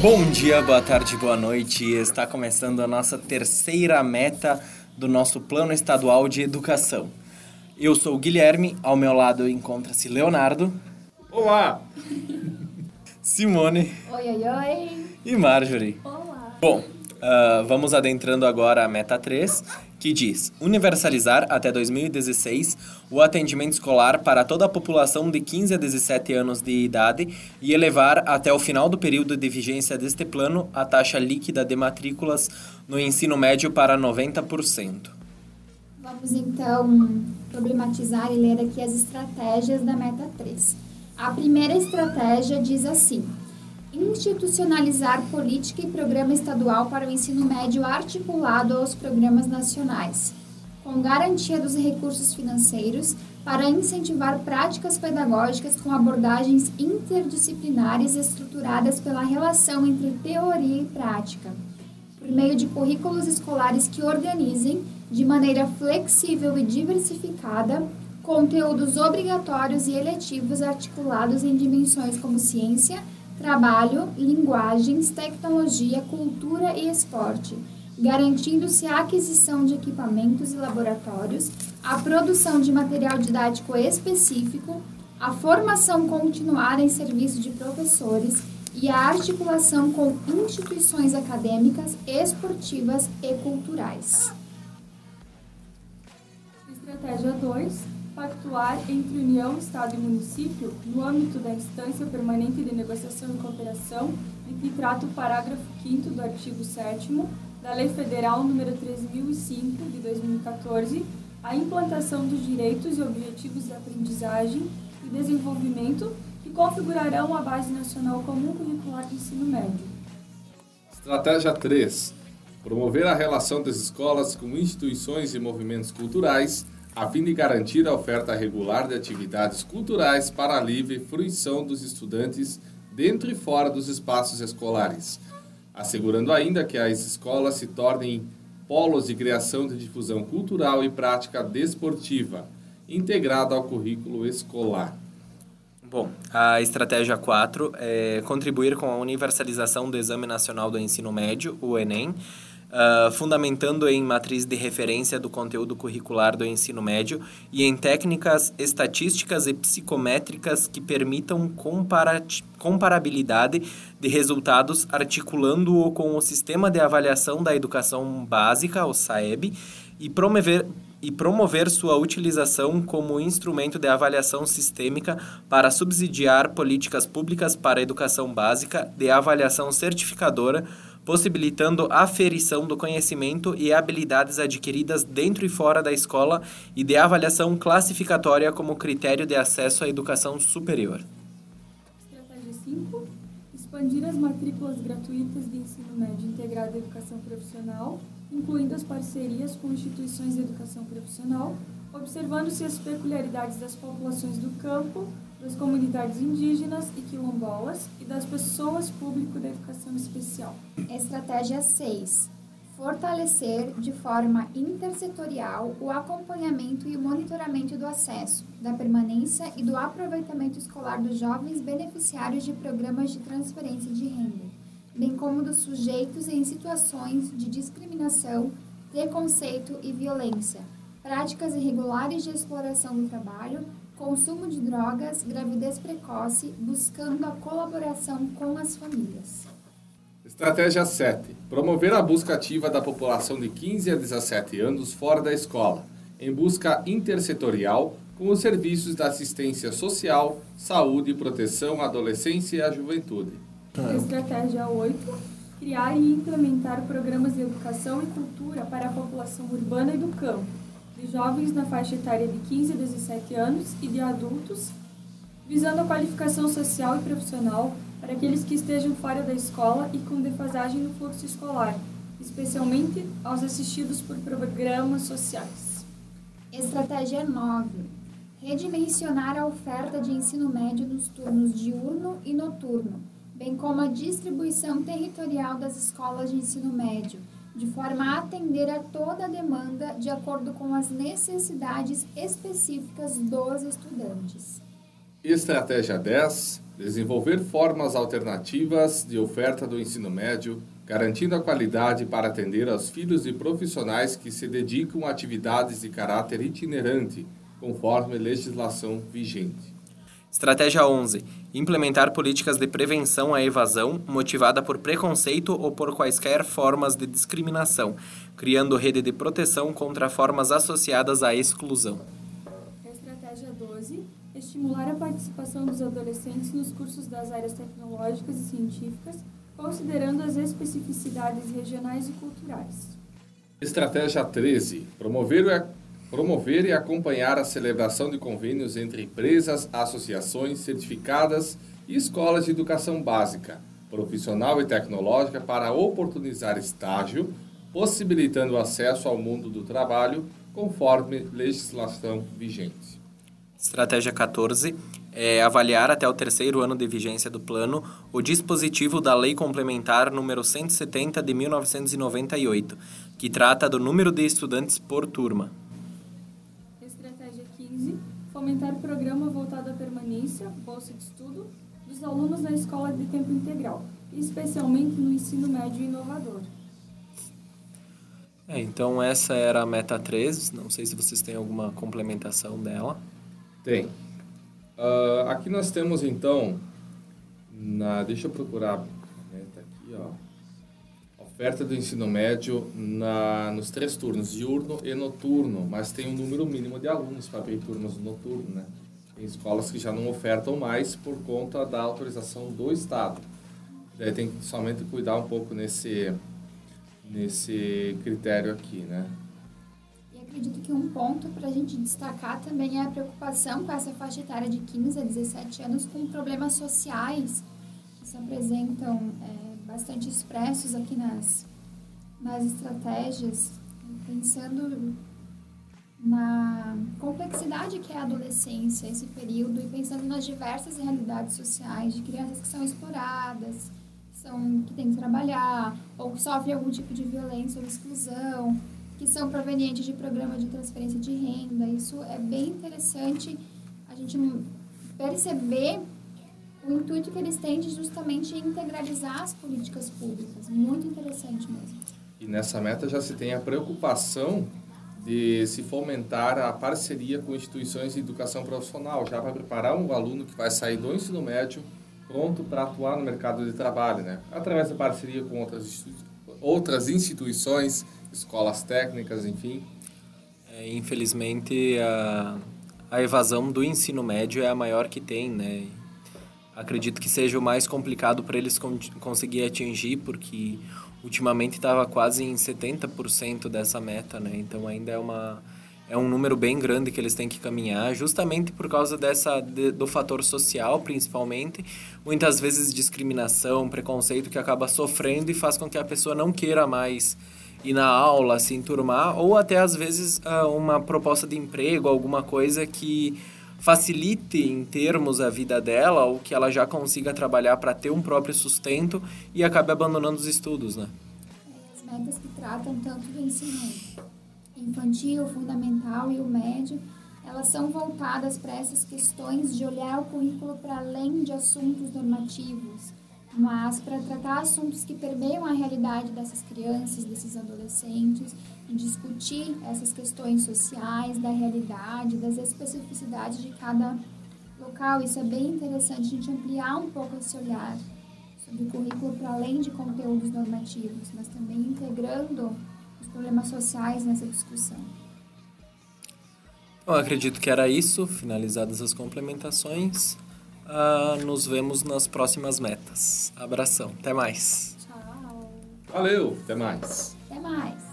Bom dia, boa tarde, boa noite. Está começando a nossa terceira meta do nosso Plano Estadual de Educação. Eu sou o Guilherme, ao meu lado encontra-se Leonardo, Olá! Simone Oi, oi, oi. e Marjorie. Olá. Bom, ah, vamos adentrando agora a meta 3, que diz universalizar até 2016 o atendimento escolar para toda a população de 15 a 17 anos de idade e elevar até o final do período de vigência deste plano a taxa líquida de matrículas no ensino médio para 90%. Vamos então problematizar e ler aqui as estratégias da meta 3. A primeira estratégia diz assim: institucionalizar política e programa estadual para o ensino médio articulado aos programas nacionais, com garantia dos recursos financeiros para incentivar práticas pedagógicas com abordagens interdisciplinares estruturadas pela relação entre teoria e prática, por meio de currículos escolares que organizem, de maneira flexível e diversificada, conteúdos obrigatórios e eletivos articulados em dimensões como ciência, trabalho, linguagens, tecnologia, cultura e esporte, garantindo-se a aquisição de equipamentos e laboratórios, a produção de material didático específico, a formação continuada em serviço de professores e a articulação com instituições acadêmicas, esportivas e culturais. Estratégia 2. Pactuar entre União, Estado e Município no âmbito da instância permanente de negociação e cooperação de que trata o parágrafo 5 do artigo 7 da Lei Federal nº 3005 de 2014, a implantação dos direitos e objetivos de aprendizagem e desenvolvimento que configurarão a Base Nacional Comum Curricular do Ensino Médio. Estratégia 3. Promover a relação das escolas com instituições e movimentos culturais, a fim de garantir a oferta regular de atividades culturais para a livre fruição dos estudantes dentro e fora dos espaços escolares, assegurando ainda que as escolas se tornem polos de criação de difusão cultural e prática desportiva, integrada ao currículo escolar. Bom, a estratégia 4 é contribuir com a universalização do Exame Nacional do Ensino Médio, o Enem, ah, fundamentando em matriz de referência do conteúdo curricular do ensino médio e em técnicas estatísticas e psicométricas que permitam comparabilidade de resultados, articulando-o com o Sistema de Avaliação da Educação Básica, o SAEB, e promover e promover sua utilização como instrumento de avaliação sistêmica para subsidiar políticas públicas para a educação básica de avaliação certificadora, possibilitando aferição do conhecimento e habilidades adquiridas dentro e fora da escola e de avaliação classificatória como critério de acesso à educação superior. Estratégia 5. Expandir as matrículas gratuitas de ensino médio integrado à educação profissional, incluindo as parcerias com instituições de educação profissional, observando-se as peculiaridades das populações do campo, das comunidades indígenas e quilombolas e das pessoas público da educação especial. Estratégia 6. Fortalecer de forma intersetorial o acompanhamento e monitoramento do acesso, da permanência e do aproveitamento escolar dos jovens beneficiários de programas de transferência de renda, bem como dos sujeitos em situações de discriminação, preconceito e violência, práticas irregulares de exploração do trabalho, consumo de drogas, gravidez precoce, buscando a colaboração com as famílias. Estratégia 7. Promover a busca ativa da população de 15 a 17 anos fora da escola, em busca intersetorial com os serviços da assistência social, saúde e proteção à adolescência e à juventude. Estratégia 8. Criar e implementar programas de educação e cultura para a população urbana e do campo, de jovens na faixa etária de 15 a 17 anos e de adultos, visando a qualificação social e profissional para aqueles que estejam fora da escola e com defasagem no fluxo escolar, especialmente aos assistidos por programas sociais. Estratégia 9. Redimensionar a oferta de ensino médio nos turnos diurno e noturno, bem como a distribuição territorial das escolas de ensino médio, de forma a atender a toda a demanda de acordo com as necessidades específicas dos estudantes. Estratégia 10: desenvolver formas alternativas de oferta do ensino médio, garantindo a qualidade para atender aos filhos de profissionais que se dedicam a atividades de caráter itinerante, conforme legislação vigente. Estratégia 11. Implementar políticas de prevenção à evasão motivada por preconceito ou por quaisquer formas de discriminação, criando rede de proteção contra formas associadas à exclusão. Estratégia 12. Estimular a participação dos adolescentes nos cursos das áreas tecnológicas e científicas, considerando as especificidades regionais e culturais. Estratégia 13. Promover, a, promover e acompanhar a celebração de convênios entre empresas, associações certificadas e escolas de educação básica, profissional e tecnológica para oportunizar estágio, possibilitando o acesso ao mundo do trabalho conforme legislação vigente. Estratégia 14 é avaliar até o terceiro ano de vigência do plano o dispositivo da Lei Complementar número 170 de 1998, que trata do número de estudantes por turma. 15. Fomentar programa voltado à permanência, bolsa de estudo, dos alunos da escola de tempo integral, especialmente no ensino médio inovador. É, então essa era a meta 3, não sei se vocês têm alguma complementação dela. Tem. Ah, aqui nós temos então, na, deixa eu procurar, né, tá aqui ó, oferta do ensino médio na, nos três turnos, diurno e noturno, mas tem um número mínimo de alunos para abrir turmas no noturno, né? Tem escolas que já não ofertam mais por conta da autorização do Estado. Daí tem que somente cuidar um pouco nesse, nesse critério aqui, né? E acredito que um ponto para a gente destacar também é a preocupação com essa faixa etária de 15 a 17 anos com problemas sociais se apresentam é, bastante expressos aqui nas, nas estratégias, pensando na complexidade que é a adolescência, esse período, e pensando nas diversas realidades sociais de crianças que são exploradas, que, são, que têm que trabalhar, ou que sofrem algum tipo de violência ou exclusão, que são provenientes de programas de transferência de renda. Isso é bem interessante a gente perceber o intuito que eles têm de justamente integralizar as políticas públicas. Muito interessante mesmo. E nessa meta já se tem a preocupação de se fomentar a parceria com instituições de educação profissional, já para preparar um aluno que vai sair do ensino médio pronto para atuar no mercado de trabalho, né? Através da parceria com outras, outras instituições, escolas técnicas, enfim. É, infelizmente, a, a evasão do ensino médio é a maior que tem, né? Acredito que seja o mais complicado para eles con conseguir atingir, porque ultimamente estava quase em 70% dessa meta, né? Então ainda é uma é um número bem grande que eles têm que caminhar, justamente por causa dessa de, do fator social, principalmente, muitas vezes discriminação, preconceito que acaba sofrendo e faz com que a pessoa não queira mais ir na aula, se enturmar, ou até às vezes ah, uma proposta de emprego, alguma coisa que facilite em termos a vida dela ou que ela já consiga trabalhar para ter um próprio sustento e acabe abandonando os estudos, né? As metas que tratam tanto do ensino infantil, fundamental e o médio, elas são voltadas para essas questões de olhar o currículo para além de assuntos normativos, mas para tratar assuntos que permeiam a realidade dessas crianças, desses adolescentes, e discutir essas questões sociais, da realidade, das especificidades de cada local. Isso é bem interessante a gente ampliar um pouco esse olhar sobre o currículo para além de conteúdos normativos, mas também integrando os problemas sociais nessa discussão. Eu acredito que era isso, finalizadas as complementações. Uh, nos vemos nas próximas metas. Abração, até mais. Tchau! Valeu, até mais. Até mais!